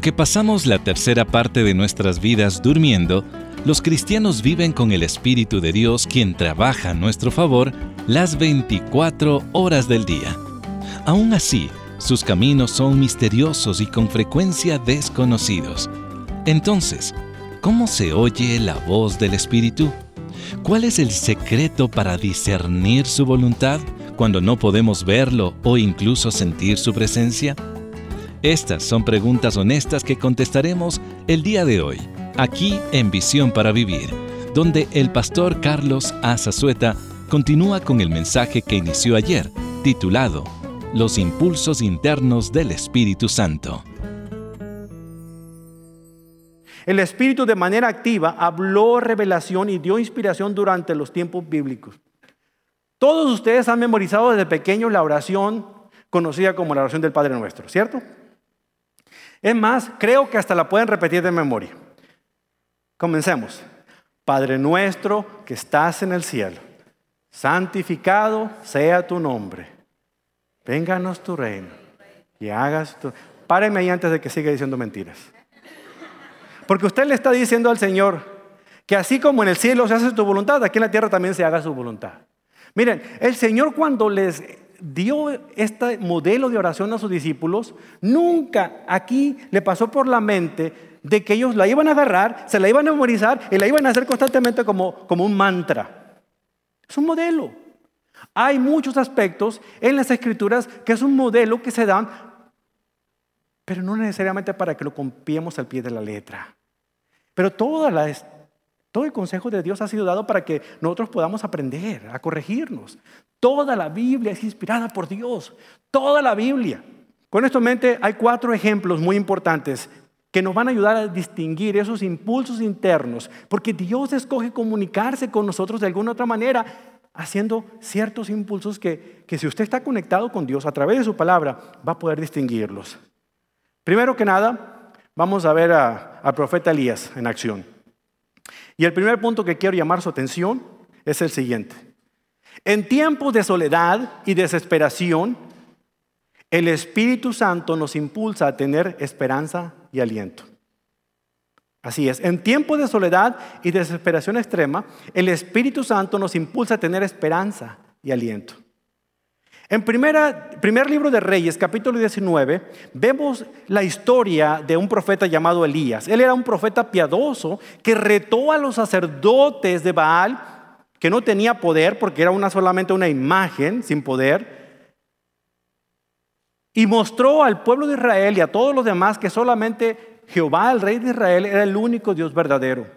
Aunque pasamos la tercera parte de nuestras vidas durmiendo, los cristianos viven con el Espíritu de Dios quien trabaja a nuestro favor las 24 horas del día. Aún así, sus caminos son misteriosos y con frecuencia desconocidos. Entonces, ¿cómo se oye la voz del Espíritu? ¿Cuál es el secreto para discernir su voluntad cuando no podemos verlo o incluso sentir su presencia? Estas son preguntas honestas que contestaremos el día de hoy, aquí en Visión para Vivir, donde el pastor Carlos Azazueta continúa con el mensaje que inició ayer, titulado Los impulsos internos del Espíritu Santo. El Espíritu de manera activa habló revelación y dio inspiración durante los tiempos bíblicos. Todos ustedes han memorizado desde pequeños la oración conocida como la oración del Padre Nuestro, ¿cierto? Es más, creo que hasta la pueden repetir de memoria. Comencemos. Padre nuestro que estás en el cielo, santificado sea tu nombre. Vénganos tu reino y hagas tu... Páreme ahí antes de que siga diciendo mentiras. Porque usted le está diciendo al Señor que así como en el cielo se hace tu voluntad, aquí en la tierra también se haga su voluntad. Miren, el Señor cuando les dio este modelo de oración a sus discípulos, nunca aquí le pasó por la mente de que ellos la iban a agarrar, se la iban a memorizar y la iban a hacer constantemente como, como un mantra. Es un modelo. Hay muchos aspectos en las escrituras que es un modelo que se dan, pero no necesariamente para que lo copiemos al pie de la letra. Pero toda la, todo el consejo de Dios ha sido dado para que nosotros podamos aprender, a corregirnos. Toda la Biblia es inspirada por Dios. Toda la Biblia. Con esto en mente hay cuatro ejemplos muy importantes que nos van a ayudar a distinguir esos impulsos internos, porque Dios escoge comunicarse con nosotros de alguna otra manera, haciendo ciertos impulsos que, que si usted está conectado con Dios a través de su palabra, va a poder distinguirlos. Primero que nada, vamos a ver al profeta Elías en acción. Y el primer punto que quiero llamar su atención es el siguiente. En tiempos de soledad y desesperación, el Espíritu Santo nos impulsa a tener esperanza y aliento. Así es, en tiempos de soledad y desesperación extrema, el Espíritu Santo nos impulsa a tener esperanza y aliento. En primer libro de Reyes, capítulo 19, vemos la historia de un profeta llamado Elías. Él era un profeta piadoso que retó a los sacerdotes de Baal, que no tenía poder porque era una, solamente una imagen sin poder, y mostró al pueblo de Israel y a todos los demás que solamente Jehová, el rey de Israel, era el único Dios verdadero.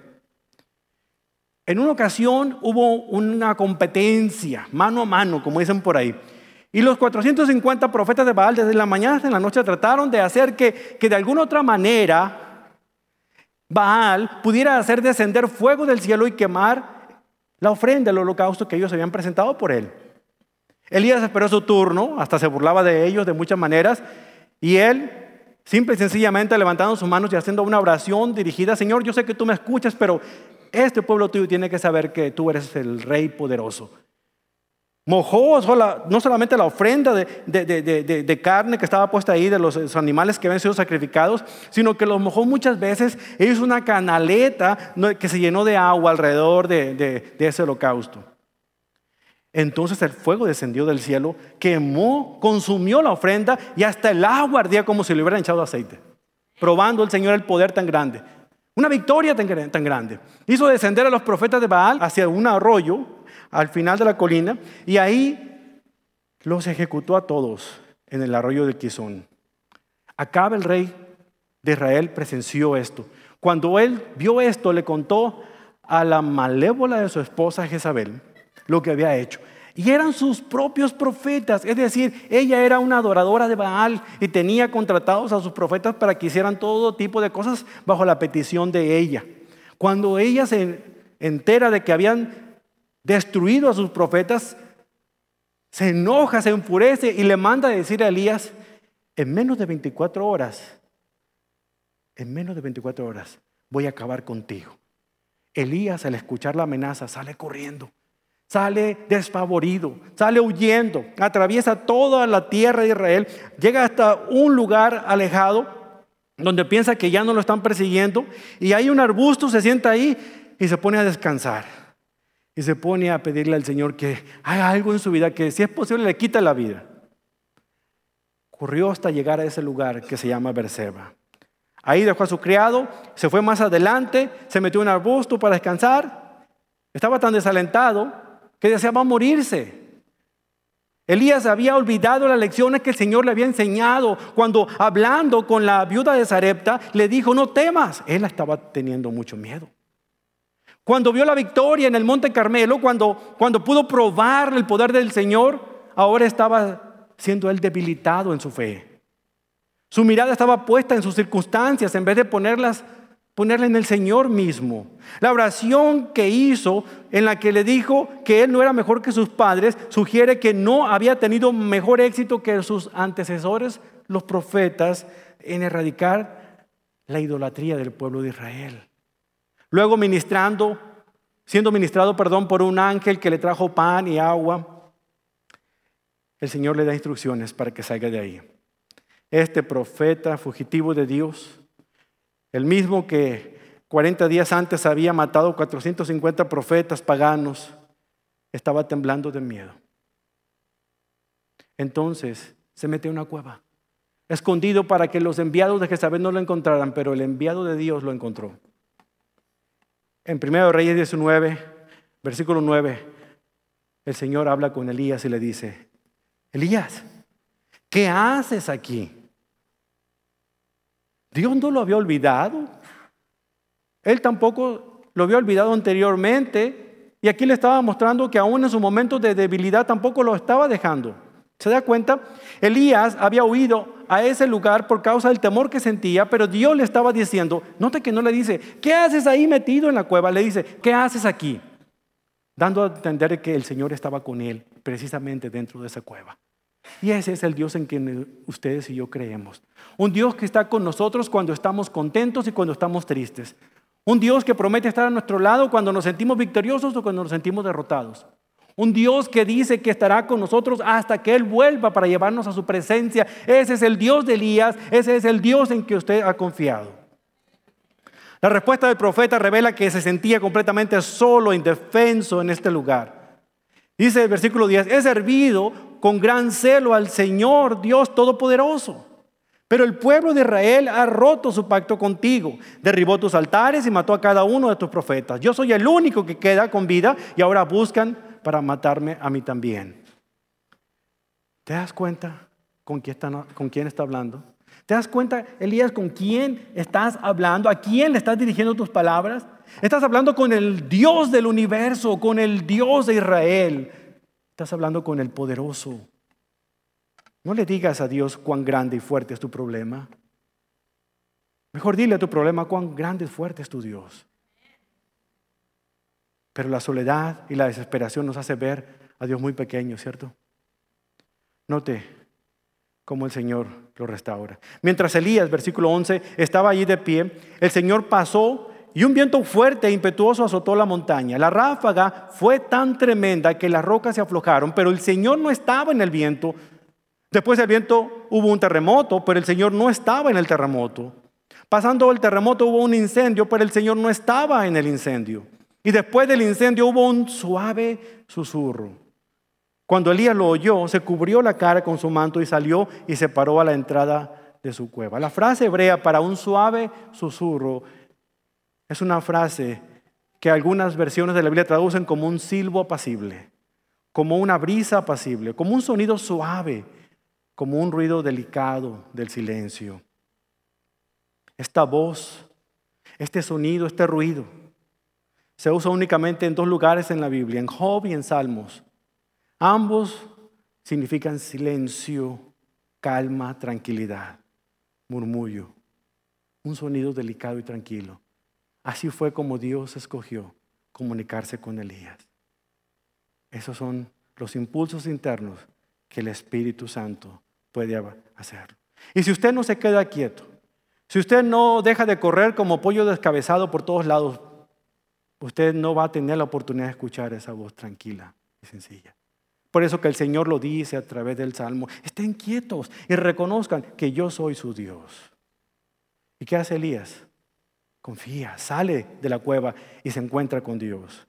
En una ocasión hubo una competencia, mano a mano, como dicen por ahí. Y los 450 profetas de Baal desde la mañana hasta la noche trataron de hacer que, que de alguna otra manera Baal pudiera hacer descender fuego del cielo y quemar la ofrenda, el holocausto que ellos habían presentado por él. Elías esperó su turno, hasta se burlaba de ellos de muchas maneras, y él, simple y sencillamente levantando sus manos y haciendo una oración dirigida, Señor, yo sé que tú me escuchas, pero este pueblo tuyo tiene que saber que tú eres el rey poderoso. Mojó no solamente la ofrenda de, carne que estaba puesta ahí de los animales que habían sido sacrificados, sino que los mojó muchas veces e hizo una canaleta que se llenó de agua alrededor de, ese holocausto. Entonces el fuego descendió del cielo, quemó, consumió la ofrenda y hasta el agua ardía como si le hubieran echado aceite, probando el Señor el poder tan grande. Una victoria tan grande. Hizo descender a los profetas de Baal hacia un arroyo al final de la colina y ahí los ejecutó a todos en el arroyo de Quizón. Acaba el rey de Israel presenció esto. Cuando él vio esto, le contó a la malévola de su esposa Jezabel lo que había hecho. Y eran sus propios profetas, es decir, ella era una adoradora de Baal y tenía contratados a sus profetas para que hicieran todo tipo de cosas bajo la petición de ella. Cuando ella se entera de que habían destruido a sus profetas, se enoja, se enfurece y le manda a decir a Elías, en menos de 24 horas, en menos de 24 horas voy a acabar contigo. Elías al escuchar la amenaza sale corriendo, sale desfavorido, sale huyendo, atraviesa toda la tierra de Israel, llega hasta un lugar alejado donde piensa que ya no lo están persiguiendo, y hay un arbusto, se sienta ahí y se pone a descansar. Y se pone a pedirle al Señor que haga algo en su vida, que si es posible le quita la vida. Corrió hasta llegar a ese lugar que se llama Berseba. Ahí dejó a su criado, se fue más adelante, se metió en un arbusto para descansar. Estaba tan desalentado que deseaba morirse. Elías había olvidado las lecciones que el Señor le había enseñado cuando hablando con la viuda de Sarepta le dijo, no temas. Él estaba teniendo mucho miedo. Cuando vio la victoria en el Monte Carmelo, cuando, pudo probar el poder del Señor, ahora estaba siendo él debilitado en su fe. Su mirada estaba puesta en sus circunstancias en vez de ponerlas ponerla en el Señor mismo. La oración que hizo en la que le dijo que él no era mejor que sus padres, sugiere que no había tenido mejor éxito que sus antecesores, los profetas, en erradicar la idolatría del pueblo de Israel. Luego ministrando, siendo ministrado, perdón, por un ángel que le trajo pan y agua, el Señor le da instrucciones para que salga de ahí. Este profeta fugitivo de Dios, el mismo que 40 días antes había matado 450 profetas paganos, estaba temblando de miedo. Entonces se metió en una cueva, escondido para que los enviados de Jezabel no lo encontraran, pero el enviado de Dios lo encontró. En 1 Reyes 19, versículo 9, el Señor habla con Elías y le dice, Elías, ¿qué haces aquí? Dios no lo había olvidado. Él tampoco lo había olvidado anteriormente. Y aquí le estaba mostrando que aún en su momento de debilidad tampoco lo estaba dejando. ¿Se da cuenta? Elías había huido a ese lugar por causa del temor que sentía, pero Dios le estaba diciendo, note que no le dice, ¿qué haces ahí metido en la cueva? Le dice, ¿qué haces aquí? Dando a entender que el Señor estaba con él precisamente dentro de esa cueva. Y ese es el Dios en quien ustedes y yo creemos. Un Dios que está con nosotros cuando estamos contentos y cuando estamos tristes. Un Dios que promete estar a nuestro lado cuando nos sentimos victoriosos o cuando nos sentimos derrotados. Un Dios que dice que estará con nosotros hasta que Él vuelva para llevarnos a su presencia. Ese es el Dios de Elías, ese es el Dios en que usted ha confiado. La respuesta del profeta revela que se sentía completamente solo, indefenso en este lugar. Dice el versículo 10, he servido con gran celo al Señor Dios Todopoderoso. Pero el pueblo de Israel ha roto su pacto contigo, derribó tus altares y mató a cada uno de tus profetas. Yo soy el único que queda con vida y ahora buscan para matarme a mí también. ¿Te das cuenta con quién está, hablando? ¿Te das cuenta, Elías, con quién estás hablando? ¿A quién le estás dirigiendo tus palabras? Estás hablando con el Dios del universo, con el Dios de Israel. Estás hablando con el poderoso. No le digas a Dios cuán grande y fuerte es tu problema. Mejor dile a tu problema cuán grande y fuerte es tu Dios. Pero la soledad y la desesperación nos hace ver a Dios muy pequeño, ¿cierto? Note cómo el Señor lo restaura. Mientras Elías, versículo 11, estaba allí de pie, el Señor pasó y un viento fuerte e impetuoso azotó la montaña. La ráfaga fue tan tremenda que las rocas se aflojaron, pero el Señor no estaba en el viento. Después del viento hubo un terremoto, pero el Señor no estaba en el terremoto. Pasando el terremoto hubo un incendio, pero el Señor no estaba en el incendio. Y después del incendio hubo un suave susurro. Cuando Elías lo oyó, se cubrió la cara con su manto y salió y se paró a la entrada de su cueva. La frase hebrea para un suave susurro es una frase que algunas versiones de la Biblia traducen como un silbo apacible, como una brisa apacible, como un sonido suave, como un ruido delicado del silencio. Esta voz, este sonido, este ruido, se usa únicamente en dos lugares en la Biblia, en Job y en Salmos. Ambos significan silencio, calma, tranquilidad, murmullo, un sonido delicado y tranquilo. Así fue como Dios escogió comunicarse con Elías. Esos son los impulsos internos que el Espíritu Santo puede hacer. Y si usted no se queda quieto, si usted no deja de correr como pollo descabezado por todos lados, usted no va a tener la oportunidad de escuchar esa voz tranquila y sencilla. Por eso que el Señor lo dice a través del Salmo, estén quietos y reconozcan que yo soy su Dios. ¿Y qué hace Elías? Confía, sale de la cueva y se encuentra con Dios.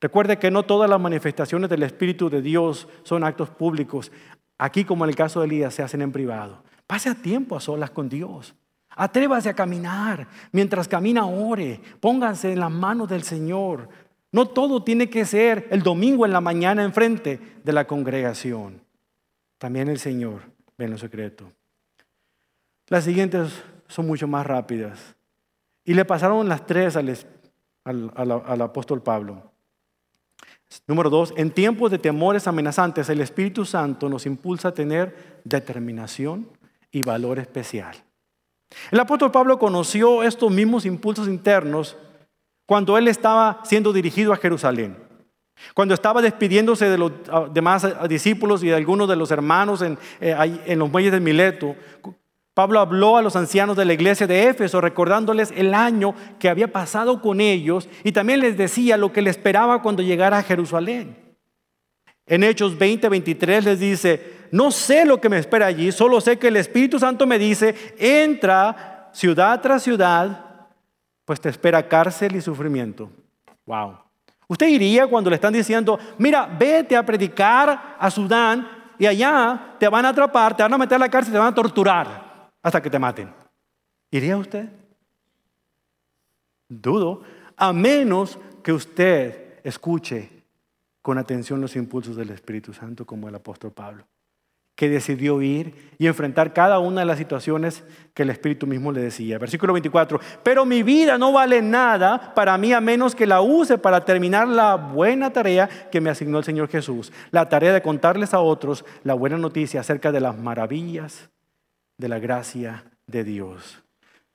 Recuerde que no todas las manifestaciones del Espíritu de Dios son actos públicos. Aquí, como en el caso de Elías, se hacen en privado. Pase a tiempo a solas con Dios. Atrévase a caminar. Mientras camina, ore. Pónganse en las manos del Señor. No todo tiene que ser el domingo en la mañana enfrente de la congregación. También el Señor ve en lo secreto. Las siguientes son mucho más rápidas. Y le pasaron las tres al, al apóstol Pablo. Número dos, en tiempos de temores amenazantes, el Espíritu Santo nos impulsa a tener determinación y valor especial. El apóstol Pablo conoció estos mismos impulsos internos cuando él estaba siendo dirigido a Jerusalén. Cuando estaba despidiéndose de los ah, demás discípulos y de algunos de los hermanos en, eh, los muelles de Mileto, Pablo habló a los ancianos de la iglesia de Éfeso recordándoles el año que había pasado con ellos y también les decía lo que le esperaba cuando llegara a Jerusalén. En Hechos 20, 23 les dice, no sé lo que me espera allí, solo sé que el Espíritu Santo me dice, entra ciudad tras ciudad, pues te espera cárcel y sufrimiento. Wow. Usted iría cuando le están diciendo, mira, vete a predicar a Sudán y allá te van a atrapar, te van a meter a la cárcel, te van a torturar hasta que te maten. ¿Iría usted? Dudo, a menos que usted escuche con atención los impulsos del Espíritu Santo como el apóstol Pablo, que decidió ir y enfrentar cada una de las situaciones que el Espíritu mismo le decía. Versículo 24, pero mi vida no vale nada para mí a menos que la use para terminar la buena tarea que me asignó el Señor Jesús, la tarea de contarles a otros la buena noticia acerca de las maravillas de la gracia de Dios.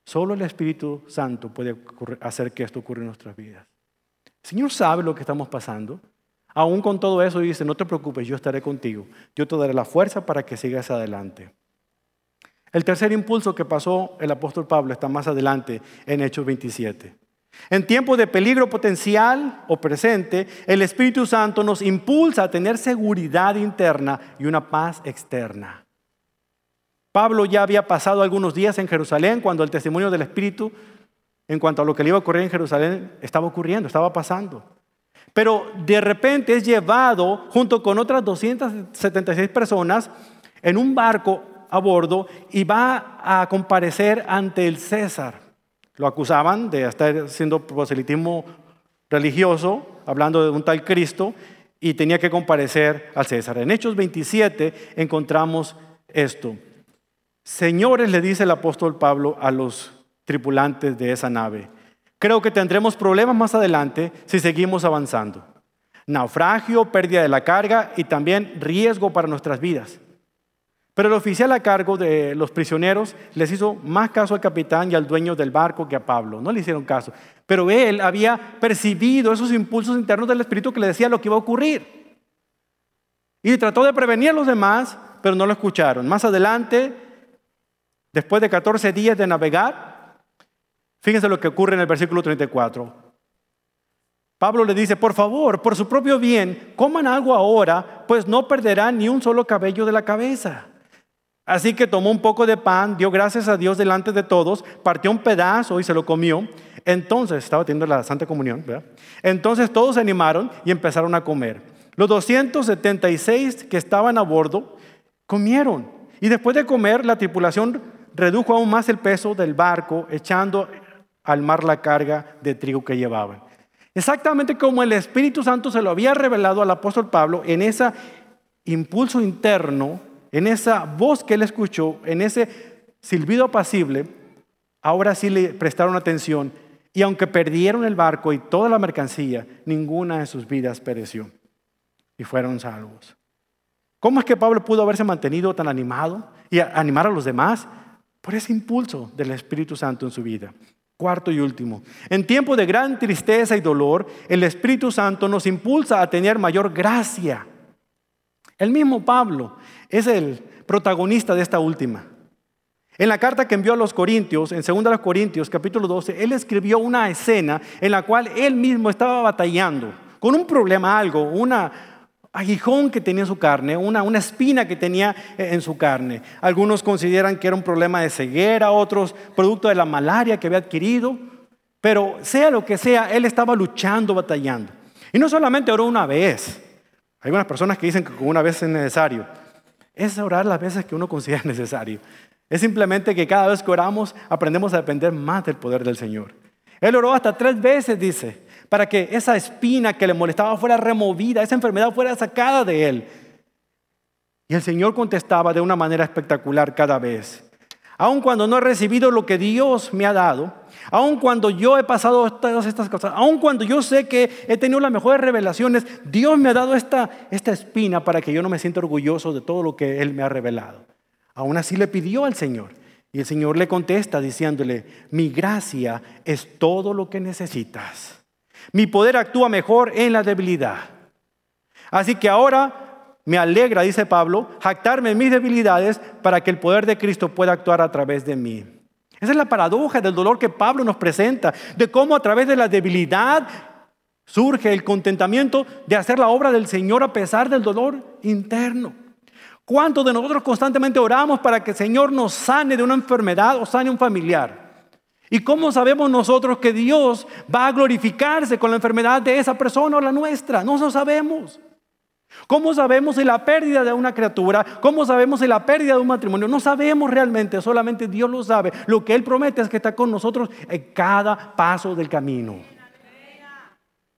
Solo el Espíritu Santo puede hacer que esto ocurra en nuestras vidas. El Señor sabe lo que estamos pasando. Aún con todo eso dice, no te preocupes, yo estaré contigo. Yo te daré la fuerza para que sigas adelante. El tercer impulso que pasó el apóstol Pablo está más adelante en Hechos 27. En tiempos de peligro potencial o presente, el Espíritu Santo nos impulsa a tener seguridad interna y una paz externa. Pablo ya había pasado algunos días en Jerusalén cuando el testimonio del Espíritu en cuanto a lo que le iba a ocurrir en Jerusalén estaba ocurriendo, estaba pasando. Pero de repente es llevado junto con otras 276 personas en un barco a bordo y va a comparecer ante el César. Lo acusaban de estar haciendo proselitismo religioso, hablando de un tal Cristo, y tenía que comparecer al César. En Hechos 27 encontramos esto. Señores, le dice el apóstol Pablo a los tripulantes de esa nave, creo que tendremos problemas más adelante si seguimos avanzando. Naufragio, pérdida de la carga y también riesgo para nuestras vidas. Pero el oficial a cargo de los prisioneros les hizo más caso al capitán y al dueño del barco que a Pablo. No le hicieron caso. Pero él había percibido esos impulsos internos del Espíritu que le decía lo que iba a ocurrir. Y trató de prevenir a los demás, pero no lo escucharon. Más adelante Después de 14 días de navegar, fíjense lo que ocurre en el versículo 34. Pablo le dice, por favor, por su propio bien, coman algo ahora, pues no perderán ni un solo cabello de la cabeza. Así que tomó un poco de pan, dio gracias a Dios delante de todos, partió un pedazo y se lo comió. Entonces, estaba teniendo la Santa Comunión, ¿verdad? Entonces todos se animaron y empezaron a comer. Los 276 que estaban a bordo comieron. Y después de comer, la tripulación redujo aún más el peso del barco, echando al mar la carga de trigo que llevaban. Exactamente como el Espíritu Santo se lo había revelado al apóstol Pablo en ese impulso interno, en esa voz que él escuchó, en ese silbido apacible, ahora sí le prestaron atención y aunque perdieron el barco y toda la mercancía, ninguna de sus vidas pereció y fueron salvos. ¿Cómo es que Pablo pudo haberse mantenido tan animado y animar a los demás? por ese impulso del Espíritu Santo en su vida. Cuarto y último, en tiempo de gran tristeza y dolor, el Espíritu Santo nos impulsa a tener mayor gracia. El mismo Pablo es el protagonista de esta última. En la carta que envió a los Corintios, en 2 Corintios capítulo 12, él escribió una escena en la cual él mismo estaba batallando con un problema, algo, una, aguijón que tenía en su carne, una, una espina que tenía en su carne. Algunos consideran que era un problema de ceguera, otros producto de la malaria que había adquirido. Pero sea lo que sea, él estaba luchando, batallando. Y no solamente oró una vez. Hay unas personas que dicen que una vez es necesario. Es orar las veces que uno considera necesario. Es simplemente que cada vez que oramos aprendemos a depender más del poder del Señor. Él oró hasta tres veces, dice, para que esa espina que le molestaba fuera removida, esa enfermedad fuera sacada de él. Y el Señor contestaba de una manera espectacular cada vez. Aun cuando no he recibido lo que Dios me ha dado, aun cuando yo he pasado todas estas cosas, aun cuando yo sé que he tenido las mejores revelaciones, Dios me ha dado esta, esta espina para que yo no me sienta orgulloso de todo lo que Él me ha revelado. Aún así le pidió al Señor. Y el Señor le contesta diciéndole, mi gracia es todo lo que necesitas. Mi poder actúa mejor en la debilidad. Así que ahora me alegra, dice Pablo, jactarme en mis debilidades para que el poder de Cristo pueda actuar a través de mí. Esa es la paradoja del dolor que Pablo nos presenta, de cómo a través de la debilidad surge el contentamiento de hacer la obra del Señor a pesar del dolor interno. ¿Cuántos de nosotros constantemente oramos para que el Señor nos sane de una enfermedad o sane un familiar? ¿Y cómo sabemos nosotros que Dios va a glorificarse con la enfermedad de esa persona o la nuestra? No lo sabemos. ¿Cómo sabemos si la pérdida de una criatura? ¿Cómo sabemos si la pérdida de un matrimonio? No sabemos realmente, solamente Dios lo sabe. Lo que Él promete es que está con nosotros en cada paso del camino.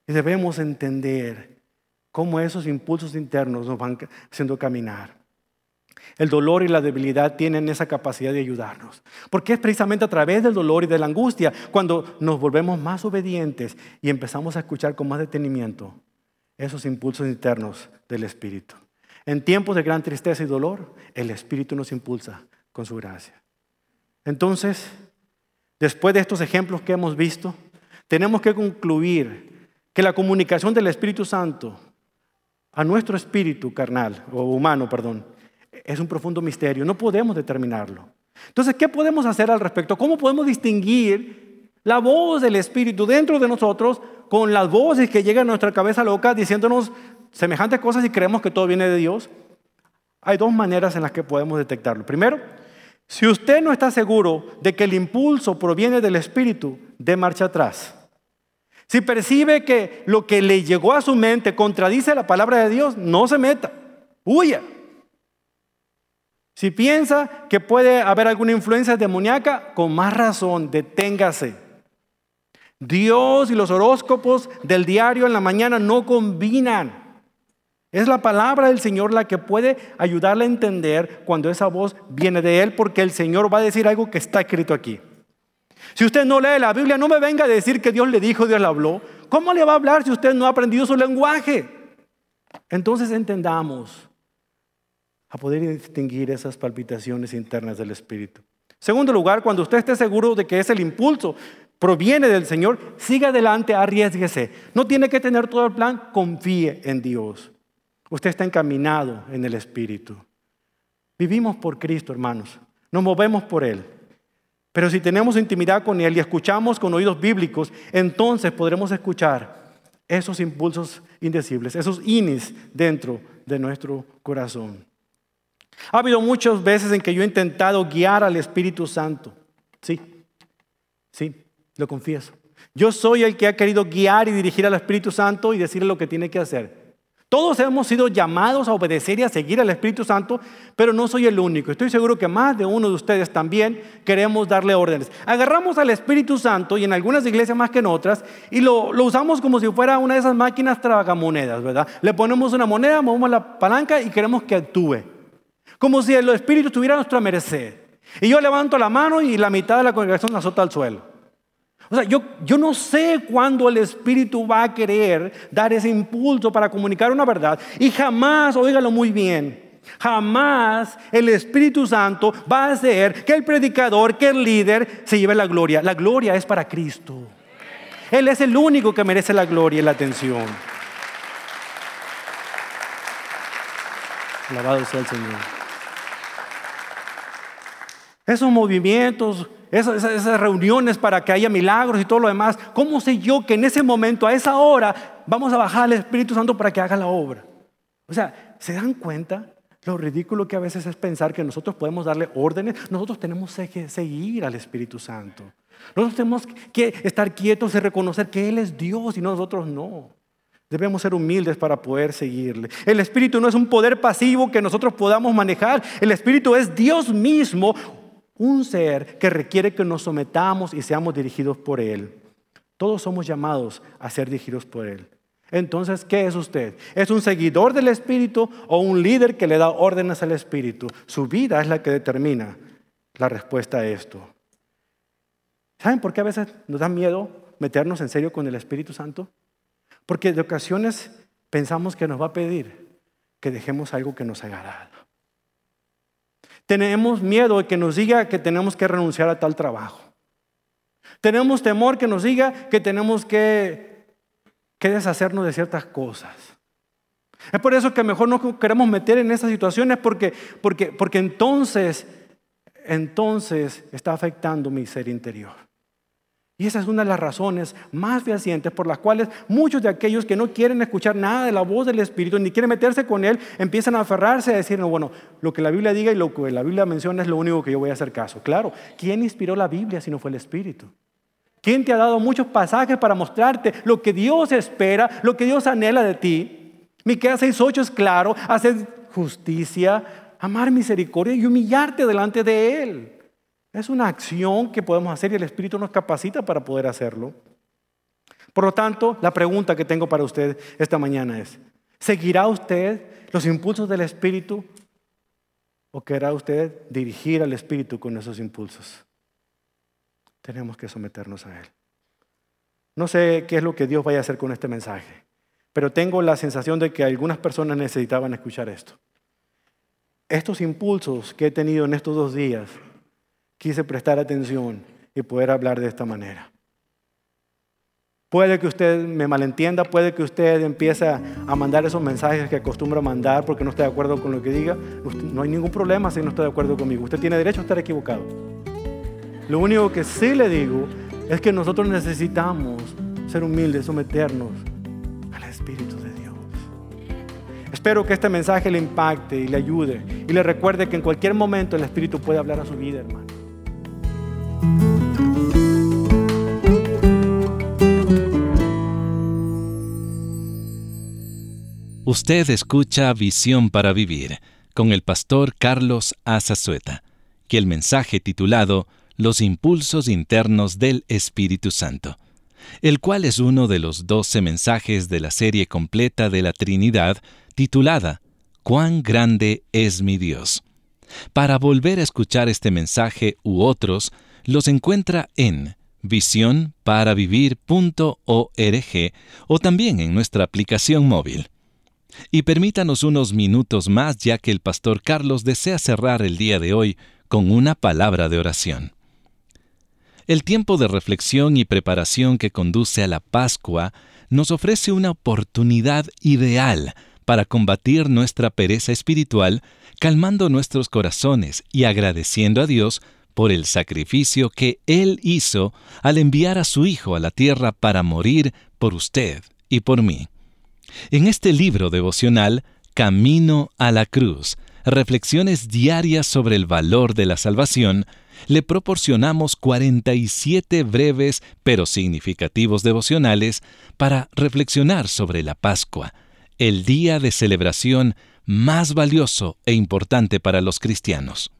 Y debemos entender cómo esos impulsos internos nos van haciendo caminar. El dolor y la debilidad tienen esa capacidad de ayudarnos. Porque es precisamente a través del dolor y de la angustia cuando nos volvemos más obedientes y empezamos a escuchar con más detenimiento esos impulsos internos del Espíritu. En tiempos de gran tristeza y dolor, el Espíritu nos impulsa con su gracia. Entonces, después de estos ejemplos que hemos visto, tenemos que concluir que la comunicación del Espíritu Santo a nuestro espíritu carnal o humano, perdón, es un profundo misterio, no podemos determinarlo. Entonces, ¿qué podemos hacer al respecto? ¿Cómo podemos distinguir la voz del Espíritu dentro de nosotros con las voces que llegan a nuestra cabeza loca diciéndonos semejantes cosas y creemos que todo viene de Dios? Hay dos maneras en las que podemos detectarlo. Primero, si usted no está seguro de que el impulso proviene del Espíritu, de marcha atrás. Si percibe que lo que le llegó a su mente contradice la palabra de Dios, no se meta, huya. Si piensa que puede haber alguna influencia demoníaca, con más razón, deténgase. Dios y los horóscopos del diario en la mañana no combinan. Es la palabra del Señor la que puede ayudarle a entender cuando esa voz viene de Él, porque el Señor va a decir algo que está escrito aquí. Si usted no lee la Biblia, no me venga a decir que Dios le dijo, Dios le habló. ¿Cómo le va a hablar si usted no ha aprendido su lenguaje? Entonces entendamos a poder distinguir esas palpitaciones internas del Espíritu. Segundo lugar, cuando usted esté seguro de que es el impulso, proviene del Señor, siga adelante, arriesguese. No tiene que tener todo el plan, confíe en Dios. Usted está encaminado en el Espíritu. Vivimos por Cristo, hermanos. Nos movemos por Él. Pero si tenemos intimidad con Él y escuchamos con oídos bíblicos, entonces podremos escuchar esos impulsos indecibles, esos inis dentro de nuestro corazón. Ha habido muchas veces en que yo he intentado guiar al Espíritu Santo. Sí, sí, lo confieso. Yo soy el que ha querido guiar y dirigir al Espíritu Santo y decirle lo que tiene que hacer. Todos hemos sido llamados a obedecer y a seguir al Espíritu Santo, pero no soy el único. Estoy seguro que más de uno de ustedes también queremos darle órdenes. Agarramos al Espíritu Santo y en algunas iglesias más que en otras y lo, usamos como si fuera una de esas máquinas tragamonedas, ¿verdad? Le ponemos una moneda, movemos la palanca y queremos que actúe. Como si el Espíritu estuviera a nuestra merced. Y yo levanto la mano y la mitad de la congregación azota al suelo. O sea, yo, yo no sé cuándo el Espíritu va a querer dar ese impulso para comunicar una verdad. Y jamás, óigalo muy bien, jamás el Espíritu Santo va a hacer que el predicador, que el líder se lleve la gloria. La gloria es para Cristo. Él es el único que merece la gloria y la atención. Alabado sea el Señor. Esos movimientos, esas, reuniones para que haya milagros y todo lo demás, ¿cómo sé yo que en ese momento, a esa hora, vamos a bajar al Espíritu Santo para que haga la obra? O sea, ¿se dan cuenta lo ridículo que a veces es pensar que nosotros podemos darle órdenes? Nosotros tenemos que seguir al Espíritu Santo. Nosotros tenemos que estar quietos y reconocer que Él es Dios y nosotros no. Debemos ser humildes para poder seguirle. El Espíritu no es un poder pasivo que nosotros podamos manejar. El Espíritu es Dios mismo, un ser que requiere que nos sometamos y seamos dirigidos por Él. Todos somos llamados a ser dirigidos por Él. Entonces, ¿qué es usted? ¿Es un seguidor del Espíritu o un líder que le da órdenes al Espíritu? Su vida es la que determina la respuesta a esto. ¿Saben por qué a veces nos da miedo meternos en serio con el Espíritu Santo? Porque de ocasiones pensamos que nos va a pedir que dejemos algo que nos agrada. Tenemos miedo de que nos diga que tenemos que renunciar a tal trabajo. Tenemos temor que nos diga que tenemos que, que deshacernos de ciertas cosas. Es por eso que mejor no queremos meter en esas situaciones porque, porque, porque entonces, entonces está afectando mi ser interior. Y esa es una de las razones más fehacientes por las cuales muchos de aquellos que no quieren escuchar nada de la voz del Espíritu ni quieren meterse con Él, empiezan a aferrarse a decir, no, bueno, lo que la Biblia diga y lo que la Biblia menciona es lo único que yo voy a hacer caso. Claro, ¿quién inspiró la Biblia si no fue el Espíritu? ¿Quién te ha dado muchos pasajes para mostrarte lo que Dios espera, lo que Dios anhela de ti? Miqueas 6:8 es claro, hacer justicia, amar misericordia y humillarte delante de Él. Es una acción que podemos hacer y el Espíritu nos capacita para poder hacerlo. Por lo tanto, la pregunta que tengo para usted esta mañana es, ¿seguirá usted los impulsos del Espíritu o querrá usted dirigir al Espíritu con esos impulsos? Tenemos que someternos a Él. No sé qué es lo que Dios vaya a hacer con este mensaje, pero tengo la sensación de que algunas personas necesitaban escuchar esto. Estos impulsos que he tenido en estos dos días quise prestar atención y poder hablar de esta manera. Puede que usted me malentienda, puede que usted empiece a mandar esos mensajes que acostumbra mandar porque no está de acuerdo con lo que diga. No hay ningún problema si no está de acuerdo conmigo. Usted tiene derecho a estar equivocado. Lo único que sí le digo es que nosotros necesitamos ser humildes, someternos al Espíritu de Dios. Espero que este mensaje le impacte y le ayude y le recuerde que en cualquier momento el Espíritu puede hablar a su vida, hermano. Usted escucha Visión para Vivir con el pastor Carlos Azazueta, que el mensaje titulado Los impulsos internos del Espíritu Santo, el cual es uno de los doce mensajes de la serie completa de la Trinidad titulada Cuán grande es mi Dios. Para volver a escuchar este mensaje u otros, los encuentra en visionparavivir.org o también en nuestra aplicación móvil. Y permítanos unos minutos más ya que el pastor Carlos desea cerrar el día de hoy con una palabra de oración. El tiempo de reflexión y preparación que conduce a la Pascua nos ofrece una oportunidad ideal para combatir nuestra pereza espiritual, calmando nuestros corazones y agradeciendo a Dios por el sacrificio que Él hizo al enviar a su Hijo a la tierra para morir por usted y por mí. En este libro devocional, Camino a la Cruz, reflexiones diarias sobre el valor de la salvación, le proporcionamos 47 breves pero significativos devocionales para reflexionar sobre la Pascua, el día de celebración más valioso e importante para los cristianos.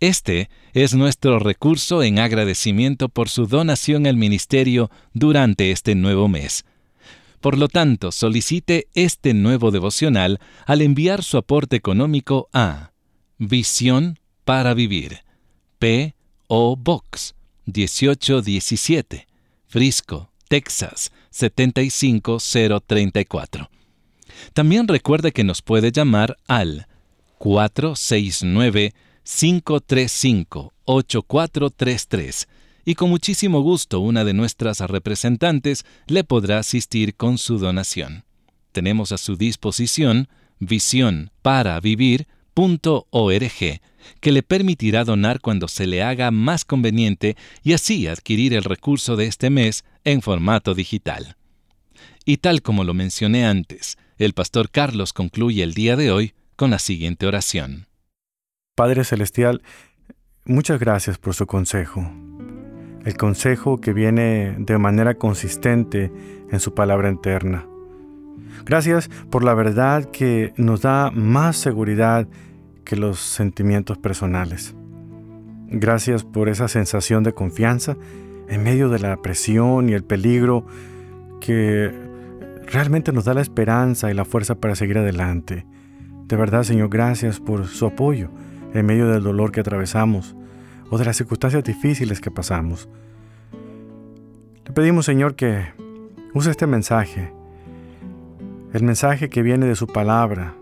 Este es nuestro recurso en agradecimiento por su donación al ministerio durante este nuevo mes. Por lo tanto, solicite este nuevo devocional al enviar su aporte económico a Visión para Vivir, P.O. Box 1817, Frisco, Texas 75034. También recuerde que nos puede llamar al 469 535-8433 y con muchísimo gusto una de nuestras representantes le podrá asistir con su donación. Tenemos a su disposición visión para que le permitirá donar cuando se le haga más conveniente y así adquirir el recurso de este mes en formato digital. Y tal como lo mencioné antes, El pastor Carlos concluye el día de hoy con la siguiente oración. Padre Celestial, muchas gracias por su consejo. El consejo que viene de manera consistente en su palabra interna. Gracias por la verdad que nos da más seguridad que los sentimientos personales. Gracias por esa sensación de confianza en medio de la presión y el peligro que realmente nos da la esperanza y la fuerza para seguir adelante. De verdad, Señor, gracias por su apoyo en medio del dolor que atravesamos o de las circunstancias difíciles que pasamos. Le pedimos, Señor, que use este mensaje, el mensaje que viene de su palabra,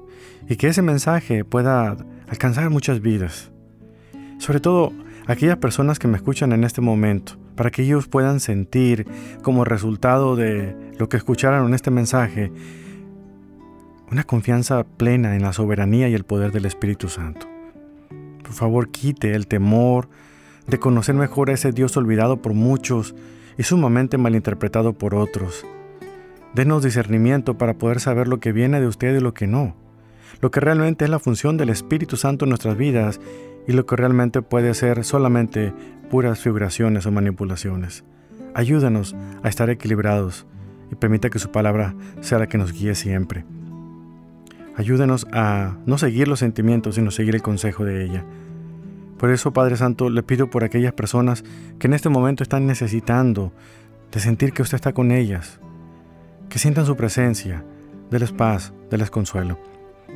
y que ese mensaje pueda alcanzar muchas vidas. Sobre todo aquellas personas que me escuchan en este momento, para que ellos puedan sentir como resultado de lo que escucharon en este mensaje, una confianza plena en la soberanía y el poder del Espíritu Santo. Por favor, quite el temor de conocer mejor a ese Dios olvidado por muchos y sumamente malinterpretado por otros. Denos discernimiento para poder saber lo que viene de usted y lo que no lo que realmente es la función del Espíritu Santo en nuestras vidas y lo que realmente puede ser solamente puras figuraciones o manipulaciones. Ayúdanos a estar equilibrados y permita que su palabra sea la que nos guíe siempre. Ayúdanos a no seguir los sentimientos, sino seguir el consejo de ella. Por eso, Padre Santo, le pido por aquellas personas que en este momento están necesitando de sentir que usted está con ellas, que sientan su presencia, déles paz, déles consuelo.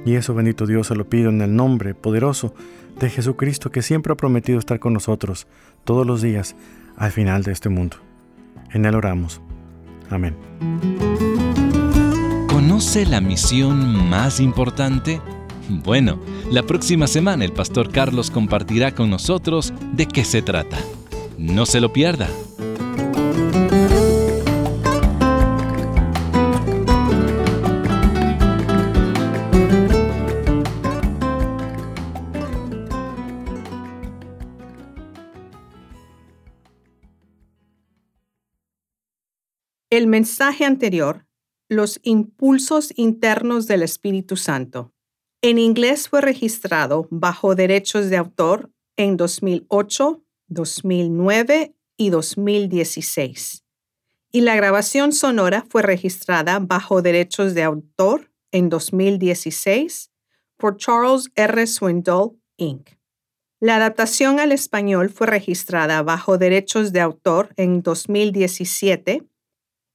Y eso, bendito Dios, se lo pido en el nombre poderoso de Jesucristo que siempre ha prometido estar con nosotros todos los días al final de este mundo. En Él oramos. Amén. ¿Conoce la misión más importante? Bueno, la próxima semana el pastor Carlos compartirá con nosotros de qué se trata. No se lo pierda. El mensaje anterior, los impulsos internos del Espíritu Santo. En inglés fue registrado bajo derechos de autor en 2008, 2009 y 2016. Y la grabación sonora fue registrada bajo derechos de autor en 2016 por Charles R. Swindoll, Inc. La adaptación al español fue registrada bajo derechos de autor en 2017